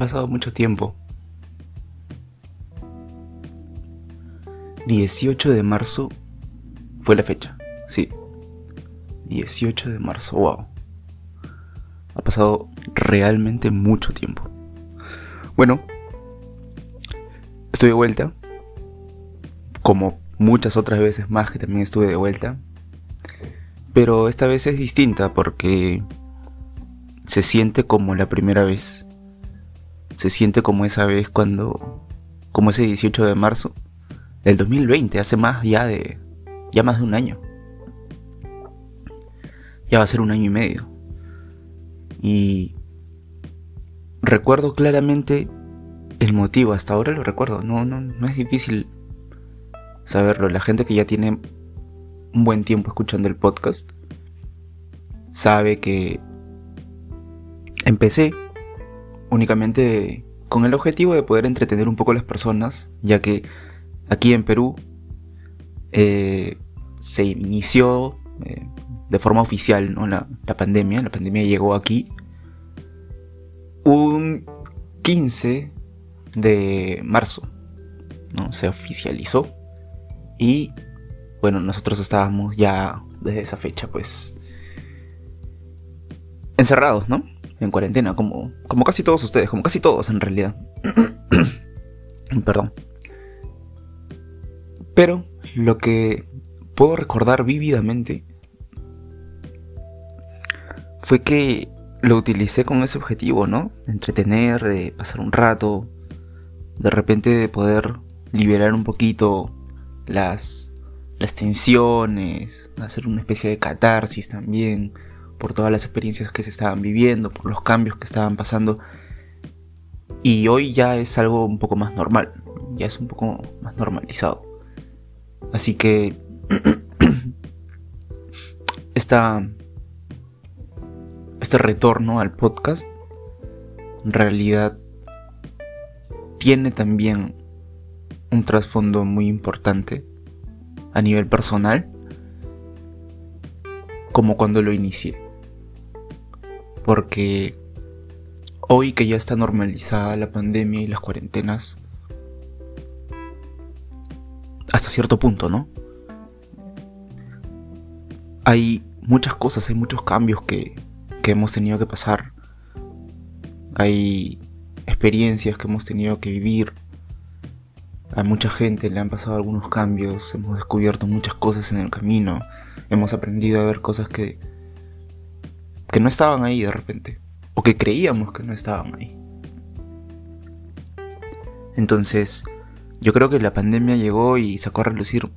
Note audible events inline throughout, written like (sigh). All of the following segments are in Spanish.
pasado mucho tiempo. 18 de marzo fue la fecha, sí. 18 de marzo, wow. Ha pasado realmente mucho tiempo. Bueno, estoy de vuelta. Como muchas otras veces más que también estuve de vuelta. Pero esta vez es distinta porque se siente como la primera vez. Se siente como esa vez cuando, como ese 18 de marzo del 2020, hace más ya de, ya más de un año. Ya va a ser un año y medio. Y recuerdo claramente el motivo, hasta ahora lo recuerdo, no, no, no es difícil saberlo. La gente que ya tiene un buen tiempo escuchando el podcast sabe que empecé únicamente con el objetivo de poder entretener un poco a las personas, ya que aquí en Perú eh, se inició eh, de forma oficial ¿no? la, la, pandemia. La pandemia llegó aquí un 15 de marzo. ¿no? Se oficializó. Y bueno, nosotros estábamos ya desde esa fecha, pues, encerrados, ¿no? En cuarentena, como, como casi todos ustedes, como casi todos en realidad. (clears throat) Perdón. Pero lo que puedo recordar vívidamente fue que lo utilicé con ese objetivo, ¿no? De entretener, de pasar un rato, de repente de poder liberar un poquito las, las tensiones, hacer una especie de catarsis también por todas las experiencias que se estaban viviendo, por los cambios que estaban pasando. Y hoy ya es algo un poco más normal, ya es un poco más normalizado. Así que (clears throat) esta, este retorno al podcast en realidad tiene también un trasfondo muy importante a nivel personal como cuando lo inicié. Porque hoy que ya está normalizada la pandemia y las cuarentenas, hasta cierto punto, ¿no? Hay muchas cosas, hay muchos cambios que, que hemos tenido que pasar. Hay experiencias que hemos tenido que vivir. A mucha gente le han pasado algunos cambios, hemos descubierto muchas cosas en el camino, hemos aprendido a ver cosas que, que no estaban ahí de repente, o que creíamos que no estaban ahí. Entonces, yo creo que la pandemia llegó y sacó a relucir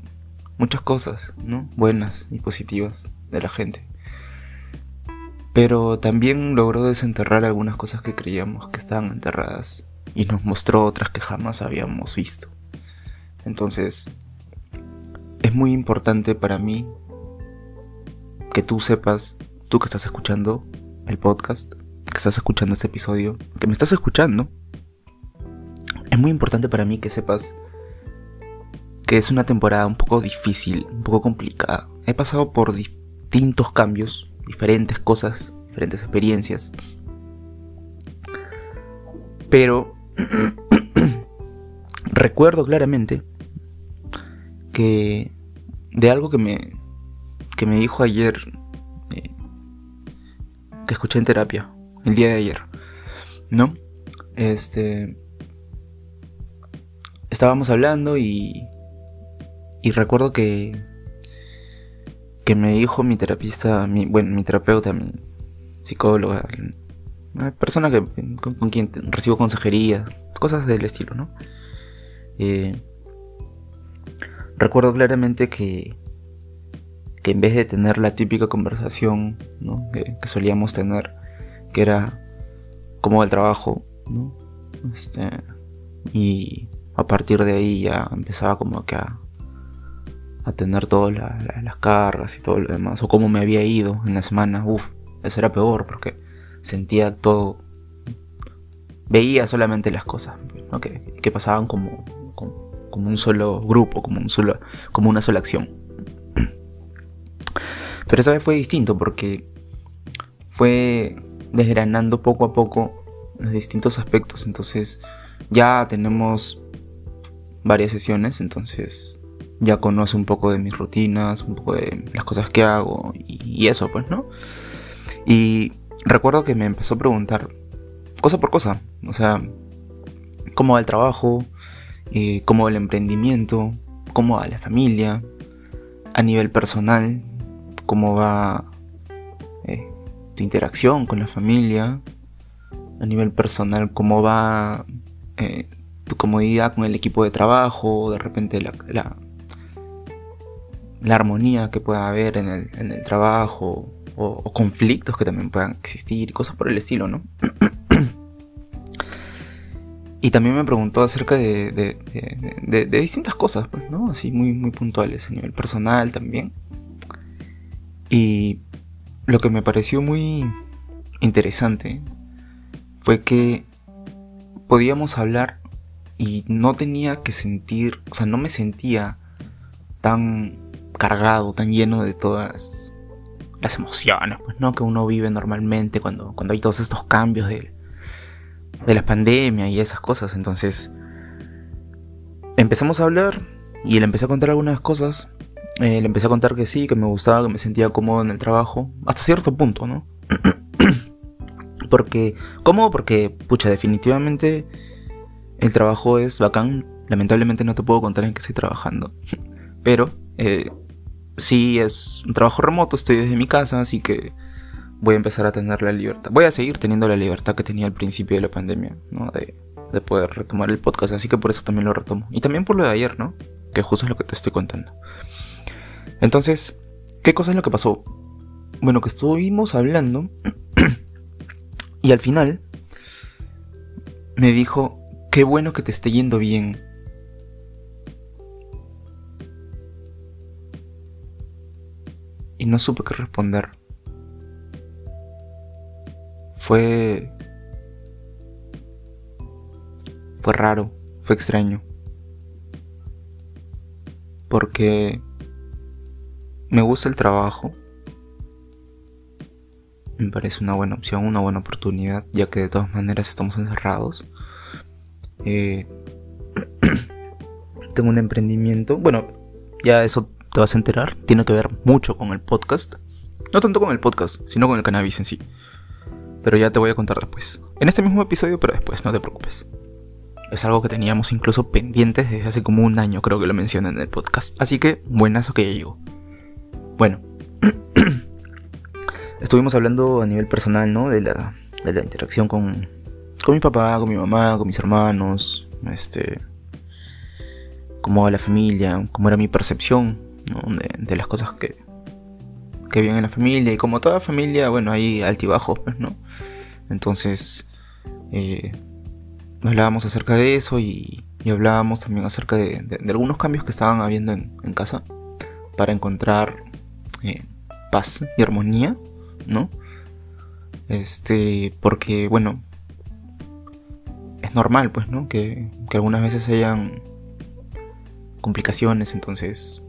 muchas cosas, ¿no? Buenas y positivas de la gente. Pero también logró desenterrar algunas cosas que creíamos que estaban enterradas y nos mostró otras que jamás habíamos visto. Entonces, es muy importante para mí que tú sepas, tú que estás escuchando el podcast, que estás escuchando este episodio, que me estás escuchando, es muy importante para mí que sepas que es una temporada un poco difícil, un poco complicada. He pasado por distintos cambios, diferentes cosas, diferentes experiencias. Pero (clears throat) recuerdo claramente que de algo que me que me dijo ayer que escuché en terapia el día de ayer, ¿no? Este estábamos hablando y y recuerdo que que me dijo mi terapista, mi, bueno, mi terapeuta, mi psicóloga, una persona que, con, quien recibo consejería, cosas del estilo, ¿no? Eh, recuerdo claramente que, que en vez de tener la típica conversación que, solíamos tener, que era cómo va el trabajo, ¿no? Este, y a partir de ahí ya empezaba como que a, a tener todas la, la, las cargas y todo lo demás, o cómo me había ido en la semana, uff, eso era peor porque sentía todo, veía solamente las cosas que pasaban como, como como un solo grupo, como, un solo, como una sola acción. Pero esa vez fue distinto porque fue desgranando poco a poco distintos aspectos. Entonces ya tenemos varias sesiones, entonces ya conoce un poco de mis rutinas, un poco de las cosas que hago y, eso, pues, ¿no? Y recuerdo que me empezó a preguntar cosa por cosa, o sea, cómo va el trabajo, eh, cómo va el emprendimiento, cómo va la familia, a nivel personal, cómo va eh, tu interacción con la familia, a nivel personal, cómo va eh, tu comodidad con el equipo de trabajo, de repente la, la, armonía que pueda haber en el, en el trabajo, o, conflictos que también puedan existir, cosas por el estilo, ¿no? y también me preguntó acerca de, de, de, distintas cosas, pues, ¿no? Así muy, muy puntuales, a nivel personal también. Y lo que me pareció muy interesante fue que podíamos hablar y no tenía que sentir, o sea, no me sentía tan cargado, tan lleno de todas las emociones, pues no que uno vive normalmente cuando, cuando hay todos estos cambios de, de la pandemia y esas cosas. Entonces, empezamos a hablar y le empecé a contar algunas cosas. Eh, le empecé a contar que sí, que me gustaba, que me sentía cómodo en el trabajo, hasta cierto punto, ¿no? (clears throat) porque, ¿cómo? Porque, pucha, definitivamente el trabajo es bacán. Lamentablemente no te puedo contar en qué estoy trabajando. (laughs) Pero eh, sí es un trabajo remoto, estoy desde mi casa, así que voy a empezar a tener la libertad. Voy a seguir teniendo la libertad que tenía al principio de la pandemia, ¿no? De, de poder retomar el podcast, así que por eso también lo retomo. Y también por lo de ayer, ¿no? Que justo es lo que te estoy contando. Entonces, ¿qué cosa es lo que pasó? Bueno, que estuvimos hablando (clears throat) y al final me dijo, Qué bueno que te esté yendo bien. Y no supe qué responder. Fue... Fue raro, fue extraño. Porque me gusta el trabajo. Me parece una buena opción, una buena oportunidad, ya que de todas maneras estamos encerrados. Eh, (clears throat) tengo un emprendimiento. Bueno, ya eso te vas a enterar. Tiene que ver mucho con el podcast. No tanto con el podcast, sino con el cannabis en sí. Pero ya te voy a contar después. En este mismo episodio, pero después, no te preocupes. Es algo que teníamos incluso pendientes desde hace como un año, creo que lo mencioné en el podcast. Así que, buenazo que ya llegó. Bueno, (clears throat) estuvimos hablando a nivel personal, ¿no? De la, de la interacción con, con mi papá, con mi mamá, con mis hermanos, este, cómo va la familia, cómo era mi percepción de, las cosas que, que había en la familia y como toda familia, bueno, hay altibajos, pues, ¿no? Entonces, eh, hablábamos acerca de eso y, hablábamos también acerca de, algunos cambios que estaban habiendo en, casa para encontrar paz y armonía, ¿no? Este, porque, bueno, normal, pues, ¿no? Que, algunas veces hayan complicaciones, entonces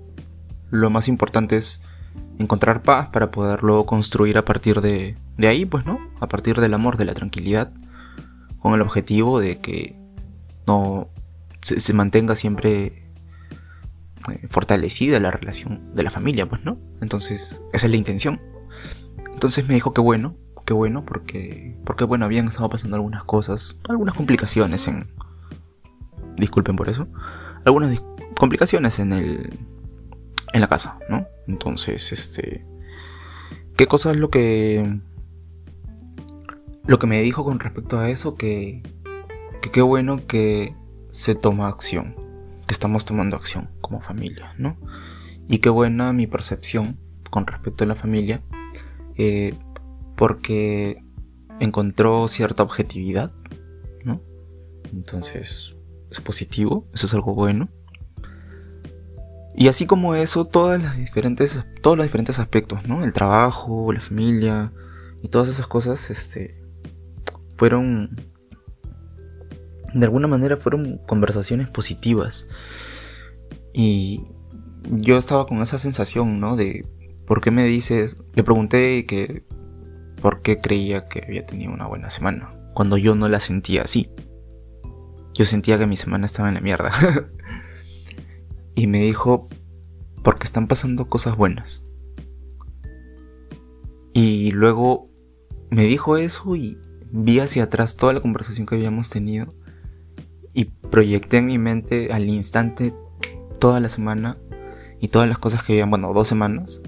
lo más importante es encontrar paz para poderlo construir a partir de, de ahí, pues, ¿no? A partir del amor, de la tranquilidad, con el objetivo de que no se, mantenga siempre eh, fortalecida la relación de la familia, pues, ¿no? Entonces, esa es la intención. Entonces me dijo que bueno, qué bueno, porque, porque bueno, habían estado pasando algunas cosas, algunas complicaciones en... Disculpen por eso. Algunas complicaciones en el... En la casa, ¿no? Entonces, este... ¿Qué cosa es lo que... Lo que me dijo con respecto a eso? Que... Que qué bueno que se toma acción. Estamos tomando acción como familia, ¿no? Y qué buena mi percepción con respecto a la familia. Eh, porque encontró cierta objetividad, ¿no? Entonces, es positivo, eso es algo bueno. Y así como eso, todas las diferentes, todos los diferentes aspectos, ¿no? El trabajo, la familia y todas esas cosas, este, fueron, de alguna manera, fueron conversaciones positivas. Y yo estaba con esa sensación, ¿no? De, ¿por qué me dices? Le pregunté que por qué creía que había tenido una buena semana. cuando yo no la sentía así. Yo sentía que mi semana estaba en la mierda. (laughs) y me dijo, porque están pasando cosas buenas. Y luego me dijo eso y vi hacia atrás toda la conversación que habíamos tenido proyecté en mi mente al instante toda la semana y todas las cosas que habían, bueno, dos semanas,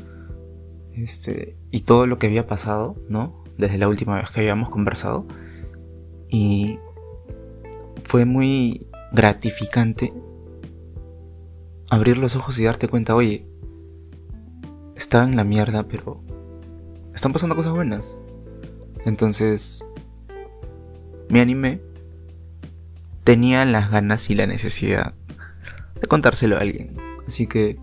este, y todo lo que había pasado, ¿no? Desde la última vez que habíamos conversado. Y fue muy gratificante abrir los ojos y darte cuenta, oye, estaba en la mierda, pero están pasando cosas buenas. Entonces, me animé. Tenía las ganas y la necesidad de contárselo a alguien. Así que,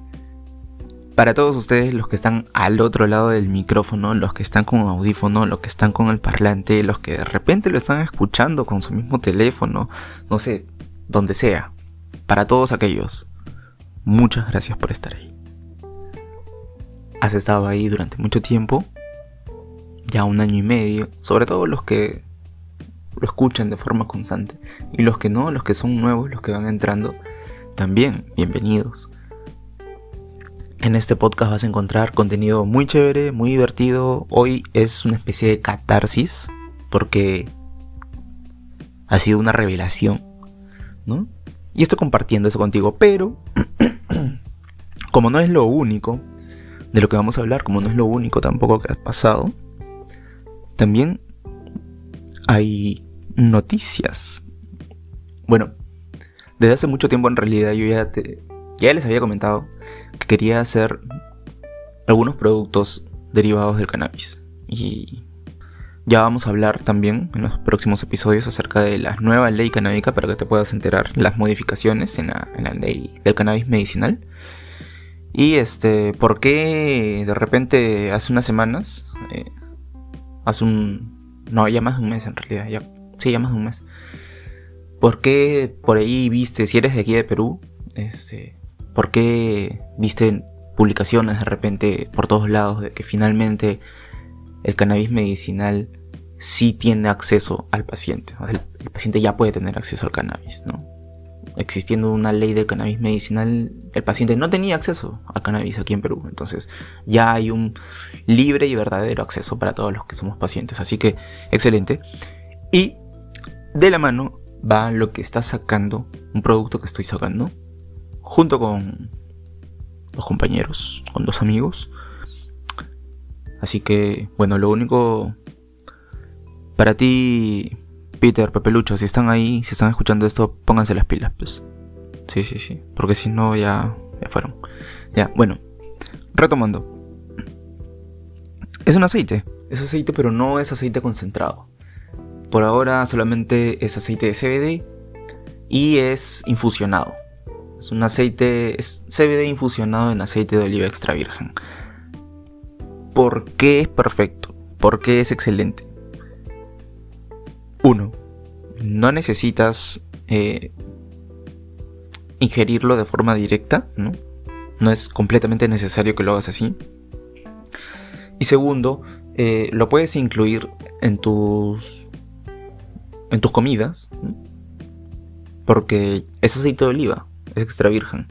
para todos ustedes, los que están al otro lado del micrófono, los que están con audífono, los que están con el parlante, los que de repente lo están escuchando con su mismo teléfono, no sé, donde sea. Para todos aquellos, muchas gracias por estar ahí. Has estado ahí durante mucho tiempo, ya un año y medio, sobre todo los que lo escuchan de forma constante. Y los que no, los que son nuevos, los que van entrando, también bienvenidos. En este podcast vas a encontrar contenido muy chévere, muy divertido. Hoy es una especie de catarsis porque ha sido una revelación, ¿no? Y estoy compartiendo eso contigo, pero (clears throat) como no es lo único de lo que vamos a hablar, como no es lo único tampoco que ha pasado, también hay noticias. Bueno, desde hace mucho tiempo en realidad yo ya, te, ya les había comentado que quería hacer algunos productos derivados del cannabis. Y ya vamos a hablar también en los próximos episodios acerca de la nueva ley canábica para que te puedas enterar las modificaciones en la, ley del cannabis medicinal. Y este, ¿por qué de repente hace unas semanas, eh, hace un, no, ya más de un mes en realidad, ya, sí, ya más de un mes. ¿Por qué por ahí viste, si eres de aquí de Perú, este, por qué viste publicaciones de repente por todos lados de que finalmente el cannabis medicinal sí tiene acceso al paciente? El, el paciente ya puede tener acceso al cannabis, ¿no? existiendo una ley de cannabis medicinal, el paciente no tenía acceso a cannabis aquí en Perú. Entonces ya hay un libre y verdadero acceso para todos los que somos pacientes. Así que excelente. Y de la mano va lo que está sacando, un producto que estoy sacando, junto con los compañeros, con dos amigos. Así que, bueno, lo único para ti Peter, Pepelucho, si están ahí, si están escuchando esto, pónganse las pilas, pues. Sí, sí, sí. Porque si no, ya, ya fueron. Ya, bueno. Retomando. Es un aceite. Es aceite, pero no es aceite concentrado. Por ahora solamente es aceite de CBD y es infusionado. Es un aceite, es CBD infusionado en aceite de oliva extra virgen. ¿Por qué es perfecto? ¿Por qué es excelente? Uno, no necesitas eh, ingerirlo de forma directa, ¿no? No es completamente necesario que lo hagas así. Y segundo, eh, lo puedes incluir en tus en tus comidas, porque es aceite de oliva, es extra virgen,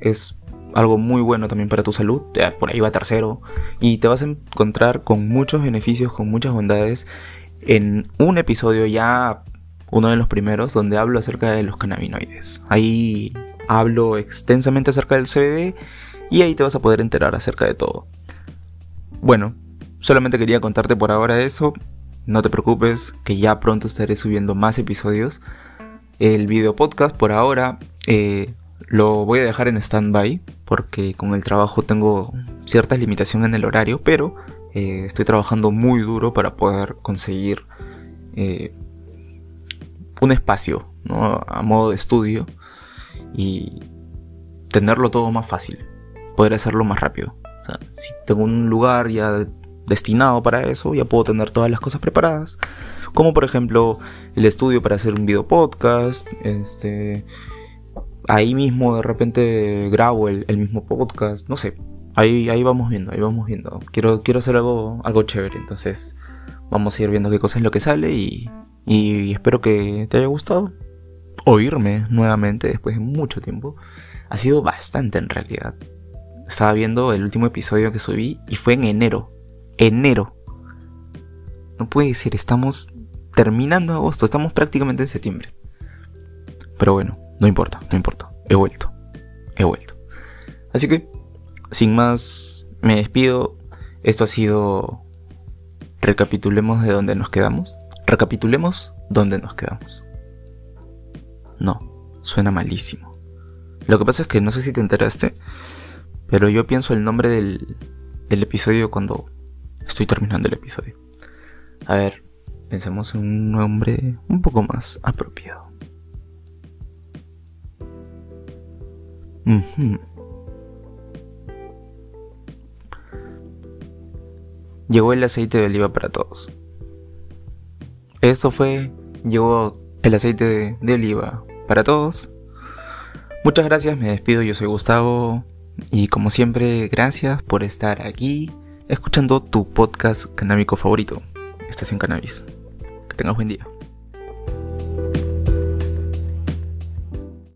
es algo muy bueno también para tu salud, por ahí va tercero, y te vas a encontrar con muchos beneficios, con muchas bondades en un episodio ya, uno de los primeros, donde hablo acerca de los cannabinoides. Ahí hablo extensamente acerca del CBD y ahí te vas a poder enterar acerca de todo. Bueno, solamente quería contarte por ahora eso. No te preocupes, que ya pronto estaré subiendo más episodios. El video podcast por ahora eh, lo voy a dejar en stand-by porque con el trabajo tengo ciertas limitaciones en el horario, pero eh, estoy trabajando muy duro para poder conseguir eh, un espacio a modo de estudio y tenerlo todo más fácil, poder hacerlo más rápido. si tengo un lugar ya destinado para eso, ya puedo tener todas las cosas preparadas. Como por ejemplo el estudio para hacer un video podcast. Este. Ahí mismo de repente grabo el mismo podcast. No sé. Ahí, ahí vamos viendo, ahí vamos viendo. Quiero, quiero hacer algo, algo chévere, entonces vamos a ir viendo qué cosa es lo que sale y, Y espero que te haya gustado oírme nuevamente después de mucho tiempo. Ha sido bastante en realidad. Estaba viendo el último episodio que subí y fue en enero. Enero. No puede ser, estamos terminando agosto, estamos prácticamente en septiembre. Pero bueno, no importa, no importa. He vuelto. He vuelto. Así que, sin más, me despido. Esto ha sido... Recapitulemos de dónde nos quedamos. Recapitulemos dónde nos quedamos. No, suena malísimo. Lo que pasa es que no sé si te enteraste, pero yo pienso el nombre del, del episodio cuando estoy terminando el episodio. A ver, pensemos en un nombre un poco más apropiado. Llegó el aceite de oliva para todos. Esto fue, llegó el aceite de, oliva para todos. Muchas gracias, me despido, yo soy Gustavo y como siempre, gracias por estar aquí escuchando tu podcast canábico favorito, Estación Cannabis. Que tengas buen día.